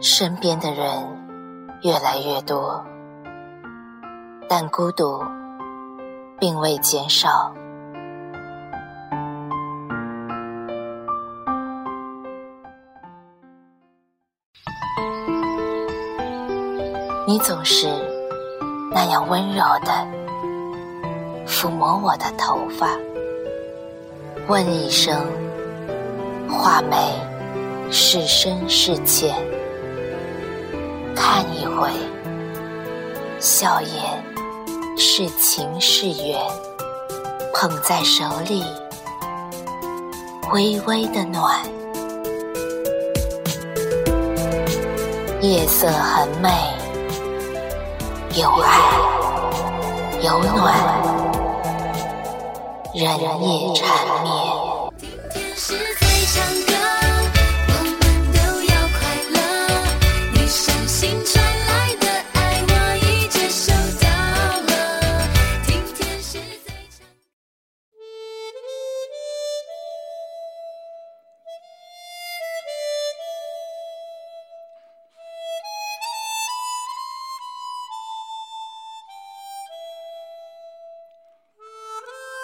身边的人越来越多，但孤独并未减少。你总是那样温柔的抚摸我的头发，问一声：画眉是深是浅？看一回，笑颜是情是缘？捧在手里，微微的暖，夜色很美。有爱，有暖，人也缠绵。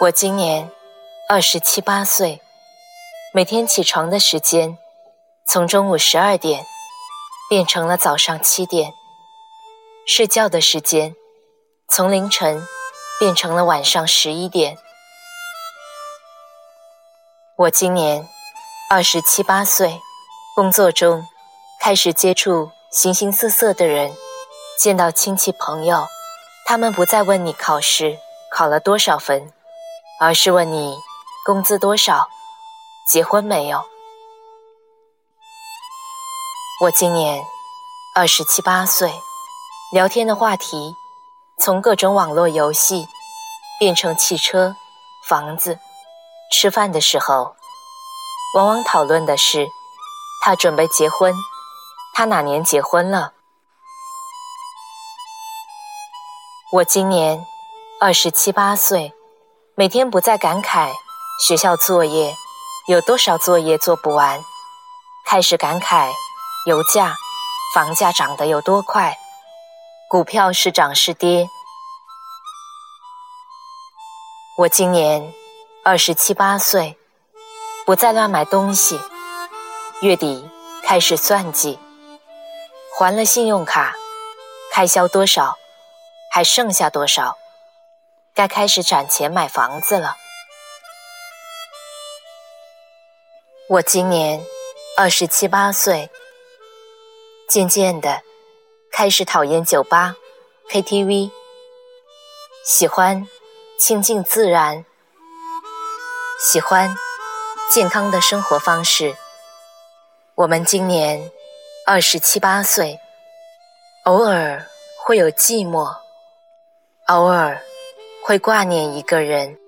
我今年二十七八岁，每天起床的时间从中午十二点变成了早上七点，睡觉的时间从凌晨变成了晚上十一点。我今年二十七八岁，工作中开始接触形形色色的人，见到亲戚朋友，他们不再问你考试考了多少分。而是问你工资多少，结婚没有？我今年二十七八岁，聊天的话题从各种网络游戏变成汽车、房子。吃饭的时候，往往讨论的是他准备结婚，他哪年结婚了？我今年二十七八岁。每天不再感慨学校作业有多少作业做不完，开始感慨油价、房价涨得有多快，股票是涨是跌。我今年二十七八岁，不再乱买东西，月底开始算计，还了信用卡，开销多少，还剩下多少。该开始攒钱买房子了。我今年二十七八岁，渐渐的开始讨厌酒吧、KTV，喜欢亲近自然，喜欢健康的生活方式。我们今年二十七八岁，偶尔会有寂寞，偶尔。会挂念一个人。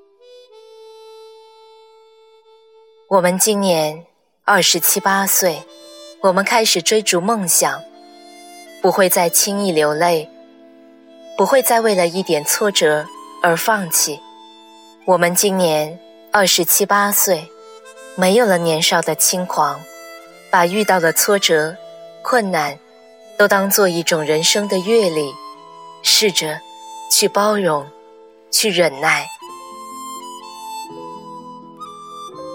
我们今年二十七八岁，我们开始追逐梦想，不会再轻易流泪，不会再为了一点挫折而放弃。我们今年二十七八岁，没有了年少的轻狂，把遇到的挫折、困难都当做一种人生的阅历，试着去包容。去忍耐。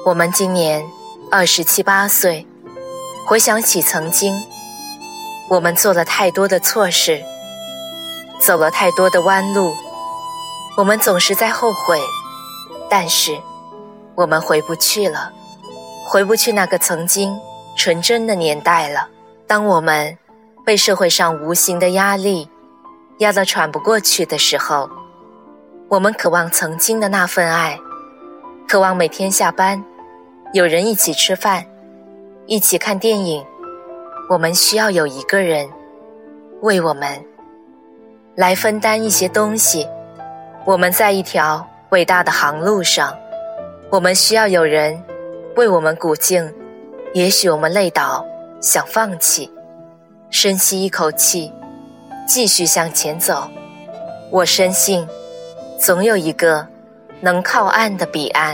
我们今年二十七八岁，回想起曾经，我们做了太多的错事，走了太多的弯路，我们总是在后悔。但是，我们回不去了，回不去那个曾经纯真的年代了。当我们被社会上无形的压力压得喘不过去的时候，我们渴望曾经的那份爱，渴望每天下班有人一起吃饭，一起看电影。我们需要有一个人为我们来分担一些东西。我们在一条伟大的航路上，我们需要有人为我们鼓劲。也许我们累倒，想放弃，深吸一口气，继续向前走。我深信。总有一个能靠岸的彼岸。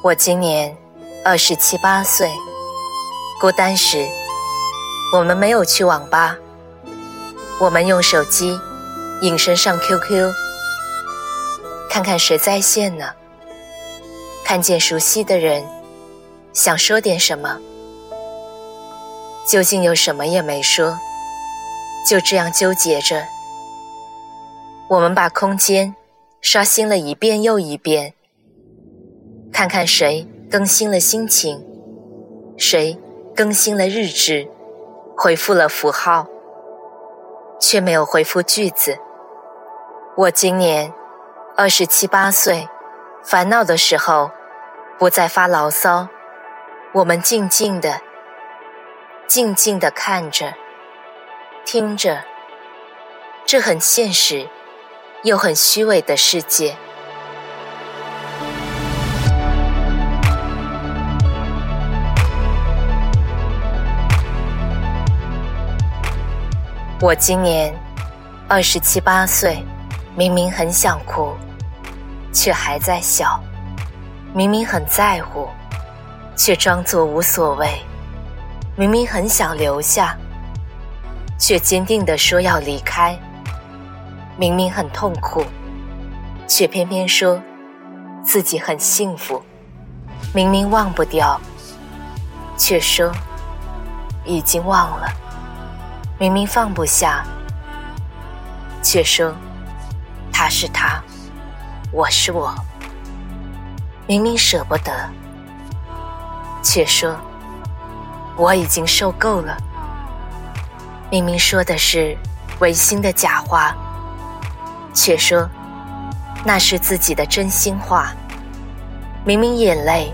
我今年二十七八岁孤单时我们没有去网吧。我们用手机隐身上 qq 看看谁在线呢？看见熟悉的人想说点什么，究竟有什么也没说，就这样纠结着。我们把空间刷新了一遍又一遍。看看谁更新了心情，谁更新了日志，回复了符号，却没有回复句子。我今年二十七八岁，烦恼的时候不再发牢骚。我们静静的、静静的看着、听着，这很现实又很虚伪的世界。我今年二十七八岁，明明很想哭，却还在笑；明明很在乎，却装作无所谓；明明很想留下，却坚定地说要离开；明明很痛苦，却偏偏说自己很幸福；明明忘不掉，却说已经忘了。明明放不下，却说他是他，我是我。明明舍不得，却说我已经受够了。明明说的是违心的假话，却说那是自己的真心话。明明眼泪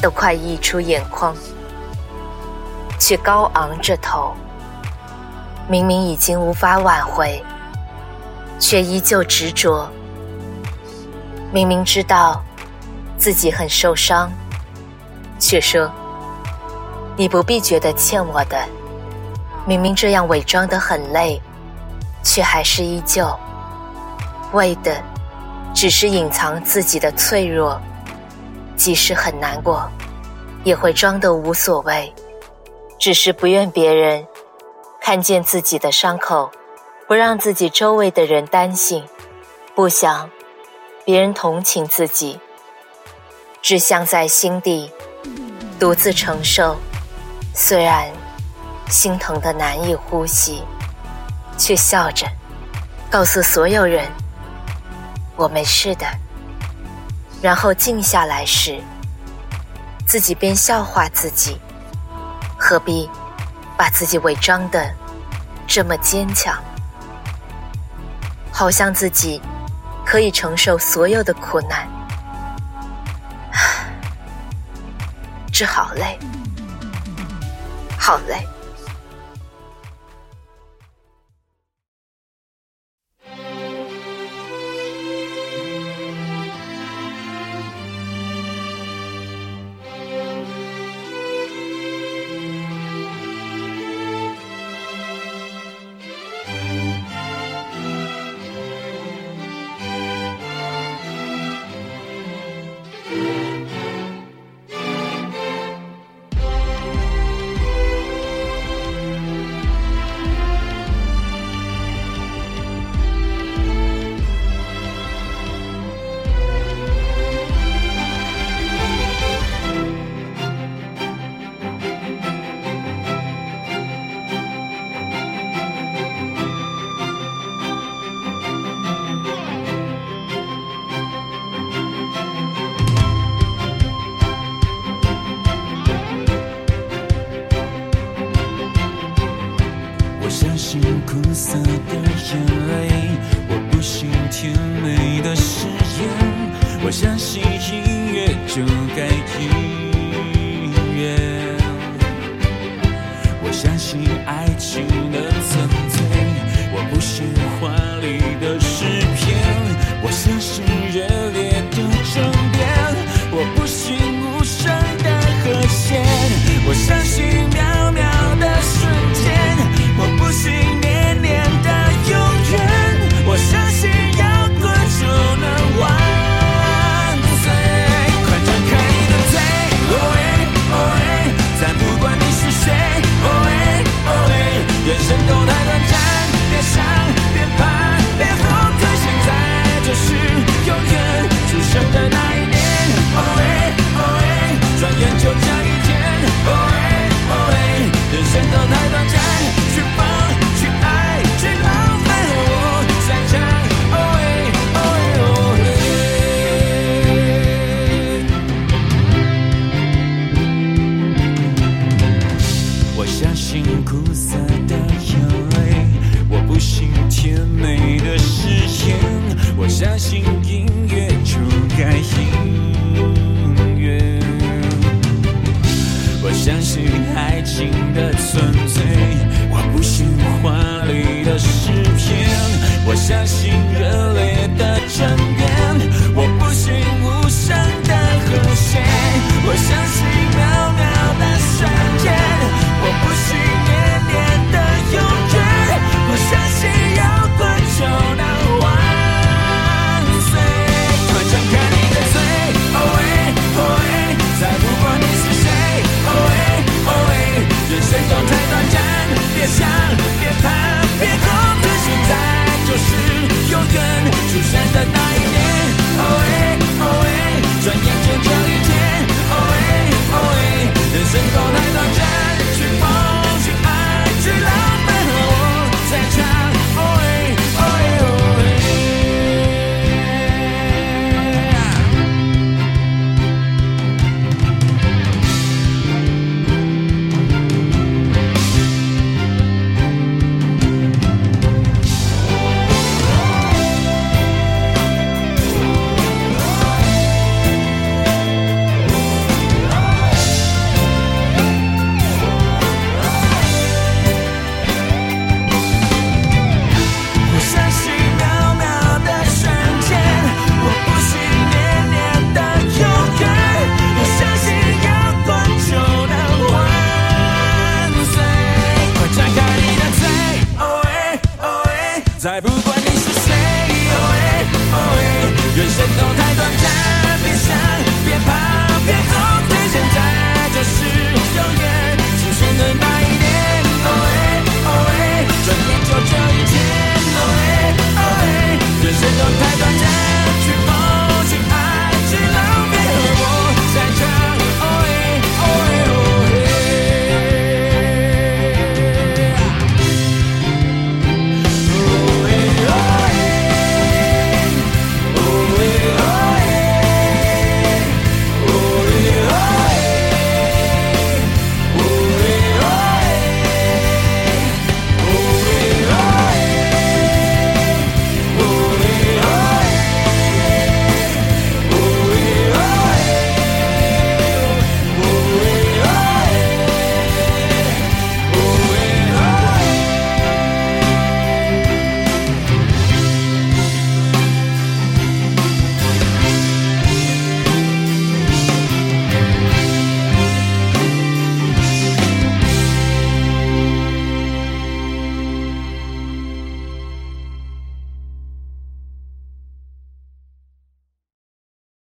都快溢出眼眶，却高昂着头。明明已经无法挽回，却依旧执着。明明知道自己很受伤，却说你不必觉得欠我的。明明这样伪装的很累，却还是依旧为的只是隐藏自己的脆弱。即使很难过，也会装得无所谓，只是不愿别人。看见自己的伤口，不让自己周围的人担心，不想别人同情自己，只想在心底独自承受。虽然心疼的难以呼吸，却笑着告诉所有人：“我没事的。”然后静下来时，自己便笑话自己，何必？把自己伪装的这么坚强，好像自己可以承受所有的苦难，是好累，好累。开音乐我相信爱情的纯粹我不信华丽的诗篇。我相信热烈的争